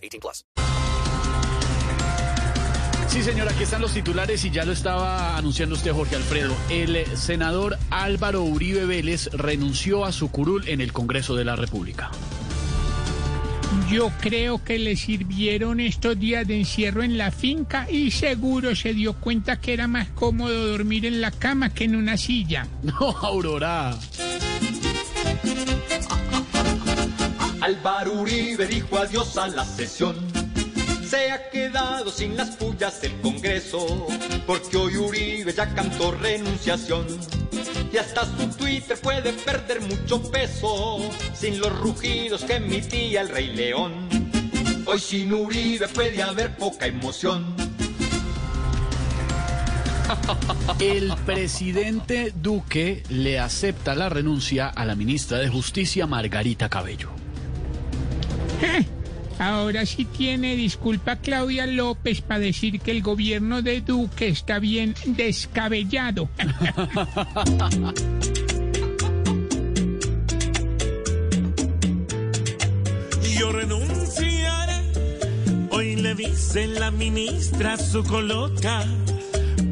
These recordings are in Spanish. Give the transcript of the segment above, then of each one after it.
18 plus. Sí, señora, aquí están los titulares y ya lo estaba anunciando usted, Jorge Alfredo. El senador Álvaro Uribe Vélez renunció a su curul en el Congreso de la República. Yo creo que le sirvieron estos días de encierro en la finca y seguro se dio cuenta que era más cómodo dormir en la cama que en una silla. No, Aurora. Álvaro Uribe dijo adiós a la sesión. Se ha quedado sin las pullas del Congreso, porque hoy Uribe ya cantó renunciación. Y hasta su Twitter puede perder mucho peso sin los rugidos que emitía el Rey León. Hoy sin Uribe puede haber poca emoción. El presidente Duque le acepta la renuncia a la ministra de Justicia, Margarita Cabello. Ahora sí tiene disculpa Claudia López para decir que el gobierno de Duque está bien descabellado. Yo renunciaré, hoy le dice la ministra su coloca,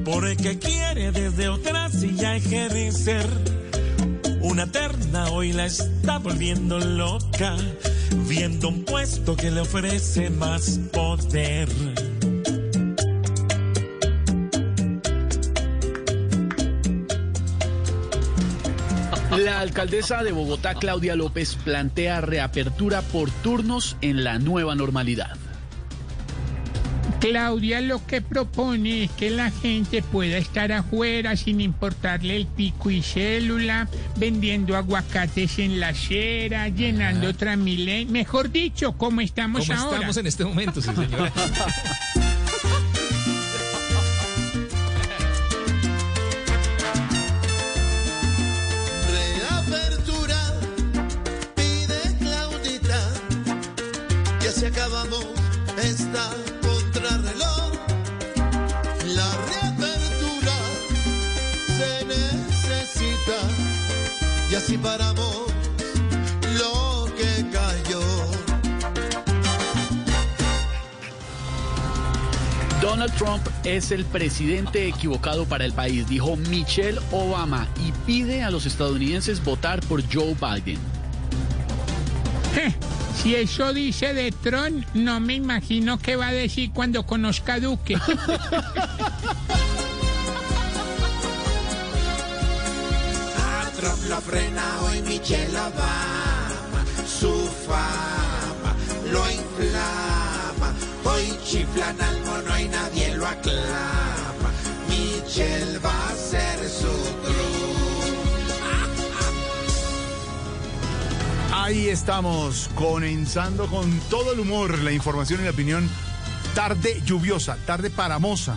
porque quiere desde otra silla ejercer. Una terna hoy la está volviendo loca, viendo un puesto que le ofrece más poder. La alcaldesa de Bogotá, Claudia López, plantea reapertura por turnos en la nueva normalidad. Claudia lo que propone es que la gente pueda estar afuera sin importarle el pico y célula, vendiendo aguacates en la acera, llenando Tramilén, mejor dicho, como estamos Como ahora. estamos en este momento, sí, señora. Reapertura, pide Claudita, ya se acabamos esta así paramos lo que cayó. Donald Trump es el presidente equivocado para el país, dijo Michelle Obama, y pide a los estadounidenses votar por Joe Biden. Si eso dice de Tron, no me imagino qué va a decir cuando conozca a Duque. Trump lo frena hoy Michelle Obama, su fama lo inflama. Hoy chiflan al mono y nadie lo aclama. Michelle va a ser su cruz. Ahí estamos, comenzando con todo el humor, la información y la opinión. Tarde lluviosa, tarde paramosa